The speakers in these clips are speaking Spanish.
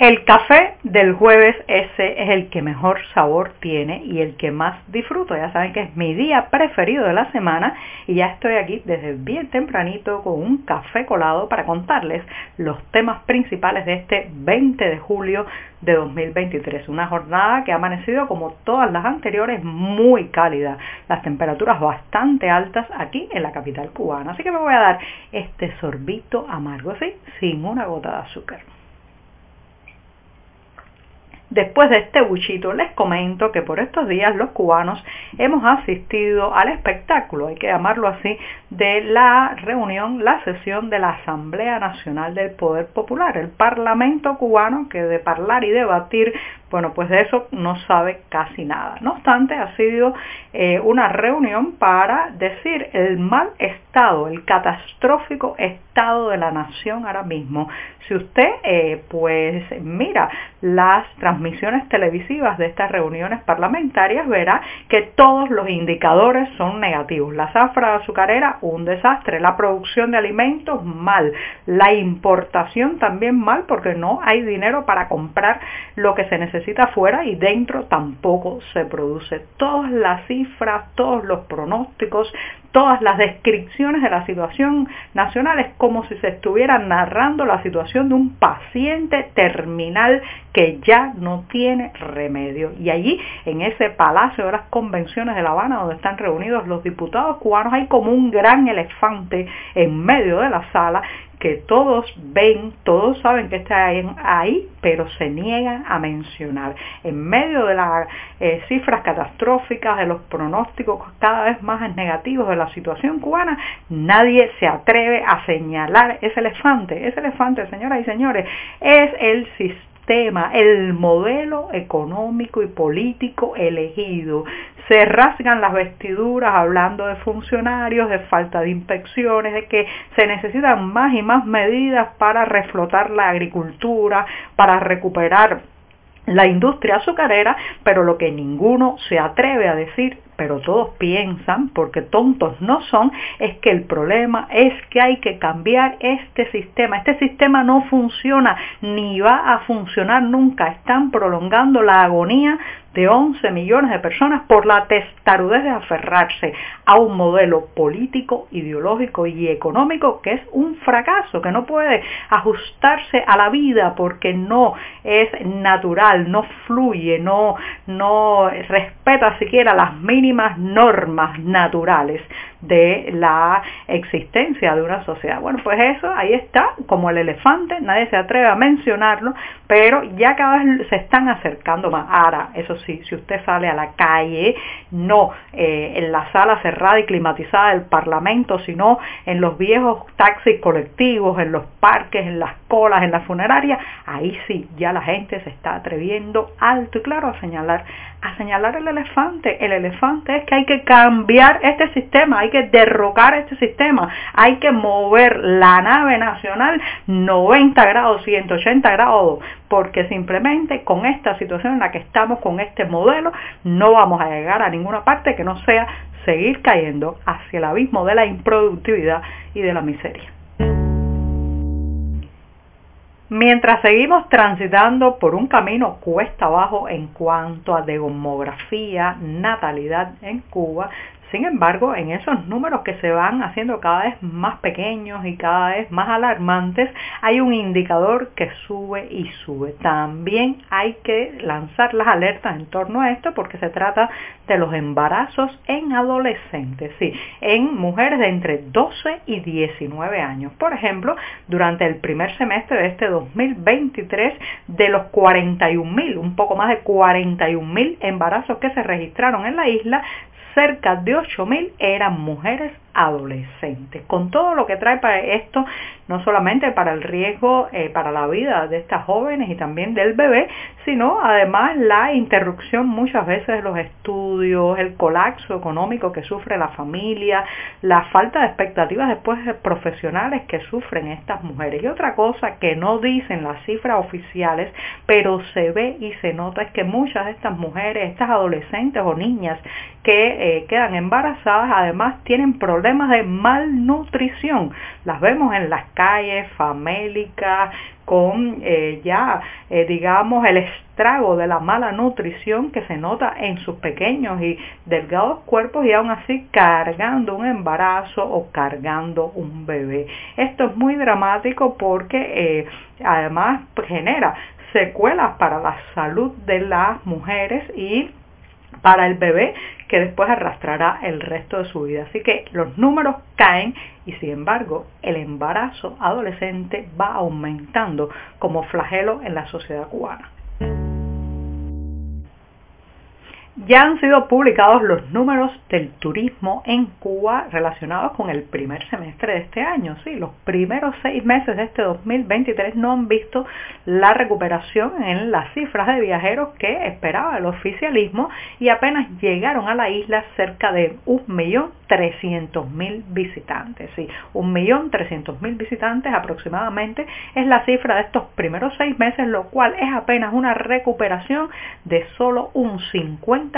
El café del jueves ese es el que mejor sabor tiene y el que más disfruto. Ya saben que es mi día preferido de la semana y ya estoy aquí desde bien tempranito con un café colado para contarles los temas principales de este 20 de julio de 2023. Una jornada que ha amanecido como todas las anteriores muy cálida. Las temperaturas bastante altas aquí en la capital cubana. Así que me voy a dar este sorbito amargo, ¿sí? Sin una gota de azúcar. Después de este buchito les comento que por estos días los cubanos hemos asistido al espectáculo, hay que llamarlo así, de la reunión, la sesión de la Asamblea Nacional del Poder Popular, el Parlamento cubano que de hablar y debatir bueno, pues de eso no sabe casi nada. No obstante, ha sido eh, una reunión para decir el mal estado, el catastrófico estado de la nación ahora mismo. Si usted eh, pues mira las transmisiones televisivas de estas reuniones parlamentarias, verá que todos los indicadores son negativos. La zafra azucarera, un desastre. La producción de alimentos, mal. La importación también mal porque no hay dinero para comprar lo que se necesita necesita afuera y dentro tampoco se produce. Todas las cifras, todos los pronósticos, todas las descripciones de la situación nacional es como si se estuviera narrando la situación de un paciente terminal que ya no tiene remedio. Y allí, en ese Palacio de las Convenciones de La Habana, donde están reunidos los diputados cubanos, hay como un gran elefante en medio de la sala que todos ven, todos saben que está ahí, pero se niegan a mencionar. En medio de las eh, cifras catastróficas, de los pronósticos cada vez más negativos de la situación cubana, nadie se atreve a señalar ese elefante. Ese elefante, señoras y señores, es el sistema el modelo económico y político elegido. Se rasgan las vestiduras hablando de funcionarios, de falta de inspecciones, de que se necesitan más y más medidas para reflotar la agricultura, para recuperar la industria azucarera, pero lo que ninguno se atreve a decir pero todos piensan, porque tontos no son, es que el problema es que hay que cambiar este sistema. Este sistema no funciona ni va a funcionar nunca. Están prolongando la agonía de 11 millones de personas por la testarudez de aferrarse a un modelo político, ideológico y económico que es un fracaso, que no puede ajustarse a la vida porque no es natural, no fluye, no, no respeta siquiera las mínimas normas naturales de la existencia de una sociedad. Bueno, pues eso ahí está, como el elefante, nadie se atreve a mencionarlo, pero ya cada vez se están acercando más. Ahora, eso sí, si usted sale a la calle, no eh, en la sala cerrada y climatizada del Parlamento, sino en los viejos taxis colectivos, en los parques, en las colas, en la funeraria, ahí sí, ya la gente se está atreviendo alto y claro a señalar, a señalar el elefante. El elefante es que hay que cambiar este sistema, hay que derrocar este sistema, hay que mover la nave nacional 90 grados, 180 grados, porque simplemente con esta situación en la que estamos, con este modelo, no vamos a llegar a ninguna parte que no sea seguir cayendo hacia el abismo de la improductividad y de la miseria. Mientras seguimos transitando por un camino cuesta abajo en cuanto a demografía, natalidad en Cuba, sin embargo, en esos números que se van haciendo cada vez más pequeños y cada vez más alarmantes, hay un indicador que sube y sube. También hay que lanzar las alertas en torno a esto porque se trata de los embarazos en adolescentes, sí, en mujeres de entre 12 y 19 años. Por ejemplo, durante el primer semestre de este 2023, de los 41 mil, un poco más de 41 mil embarazos que se registraron en la isla, cerca de 8.000 eran mujeres adolescentes, con todo lo que trae para esto, no solamente para el riesgo eh, para la vida de estas jóvenes y también del bebé, sino además la interrupción muchas veces de los estudios, el colapso económico que sufre la familia, la falta de expectativas después profesionales que sufren estas mujeres. Y otra cosa que no dicen las cifras oficiales, pero se ve y se nota es que muchas de estas mujeres, estas adolescentes o niñas que eh, quedan embarazadas, además tienen problemas de malnutrición. Las vemos en las calles, famélicas, con eh, ya, eh, digamos, el estrago de la mala nutrición que se nota en sus pequeños y delgados cuerpos y aún así cargando un embarazo o cargando un bebé. Esto es muy dramático porque además genera secuelas para la salud de las mujeres y para el bebé que después arrastrará el resto de su vida. Así que los números caen y sin embargo el embarazo adolescente va aumentando como flagelo en la sociedad cubana. Ya han sido publicados los números del turismo en Cuba relacionados con el primer semestre de este año. Sí, los primeros seis meses de este 2023 no han visto la recuperación en las cifras de viajeros que esperaba el oficialismo y apenas llegaron a la isla cerca de 1.300.000 visitantes. Sí, 1.300.000 visitantes aproximadamente es la cifra de estos primeros seis meses, lo cual es apenas una recuperación de solo un 50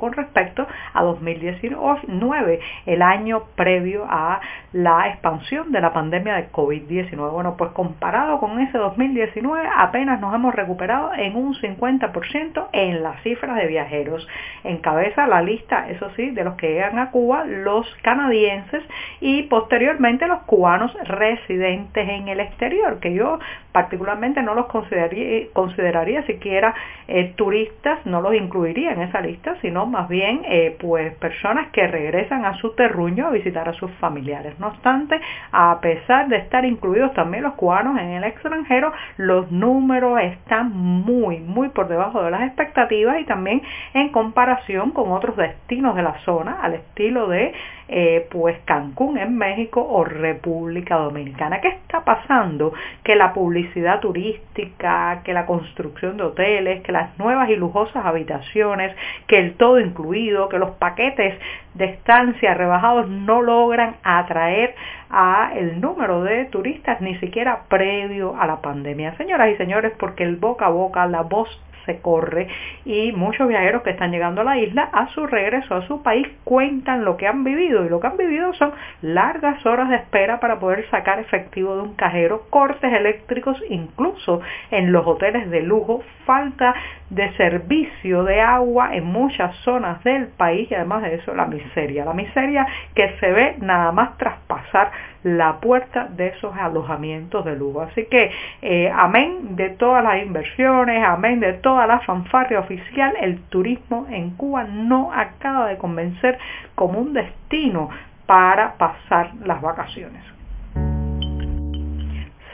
con respecto a 2019, el año previo a la expansión de la pandemia de COVID-19. Bueno, pues comparado con ese 2019 apenas nos hemos recuperado en un 50% en las cifras de viajeros. Encabeza la lista, eso sí, de los que llegan a Cuba, los canadienses y posteriormente los cubanos residentes en el exterior, que yo particularmente no los consideraría, consideraría siquiera eh, turistas, no los incluiría en esa lista, sino más bien eh, pues personas que regresan a su terruño a visitar a sus familiares. No obstante, a pesar de estar incluidos también los cubanos en el extranjero, los números están muy, muy por debajo de las expectativas y también en comparación con otros destinos de la zona, al estilo de eh, pues Cancún en México o República Dominicana. ¿Qué está pasando? Que la publicidad turística, que la construcción de hoteles, que las nuevas y lujosas habitaciones, que el todo incluido, que los paquetes de estancia rebajados no logran atraer a el número de turistas ni siquiera previo a la pandemia. Señoras y señores, porque el boca a boca, la voz se corre y muchos viajeros que están llegando a la isla a su regreso a su país cuentan lo que han vivido y lo que han vivido son largas horas de espera para poder sacar efectivo de un cajero, cortes eléctricos incluso en los hoteles de lujo, falta de servicio de agua en muchas zonas del país y además de eso la miseria, la miseria que se ve nada más traspasar la puerta de esos alojamientos de lujo. Así que eh, amén de todas las inversiones, amén de toda la fanfarria oficial, el turismo en Cuba no acaba de convencer como un destino para pasar las vacaciones.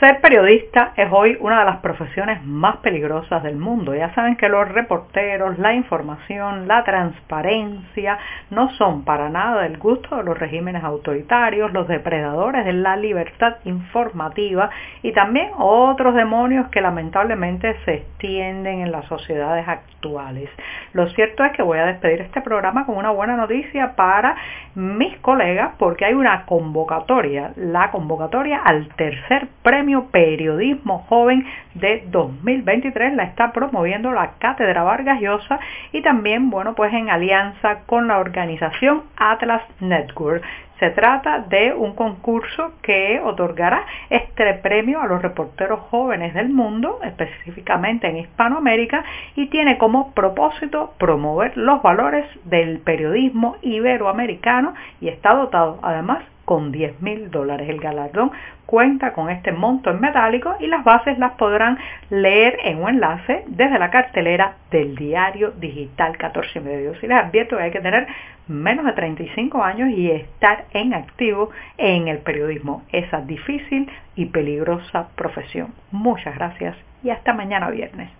Ser periodista es hoy una de las profesiones más peligrosas del mundo. Ya saben que los reporteros, la información, la transparencia no son para nada del gusto de los regímenes autoritarios, los depredadores de la libertad informativa y también otros demonios que lamentablemente se extienden en las sociedades actuales. Lo cierto es que voy a despedir este programa con una buena noticia para mis colegas porque hay una convocatoria, la convocatoria al tercer Periodismo Joven de 2023. La está promoviendo la Cátedra Vargas Llosa y también, bueno, pues en alianza con la organización Atlas Network. Se trata de un concurso que otorgará este premio a los reporteros jóvenes del mundo, específicamente en Hispanoamérica, y tiene como propósito promover los valores del periodismo iberoamericano y está dotado además con 10 mil dólares. El galardón cuenta con este monto en metálico y las bases las podrán leer en un enlace desde la cartelera del diario digital 14 y. Si les advierto que hay que tener menos de 35 años y estar en activo en el periodismo, esa difícil y peligrosa profesión. Muchas gracias y hasta mañana viernes.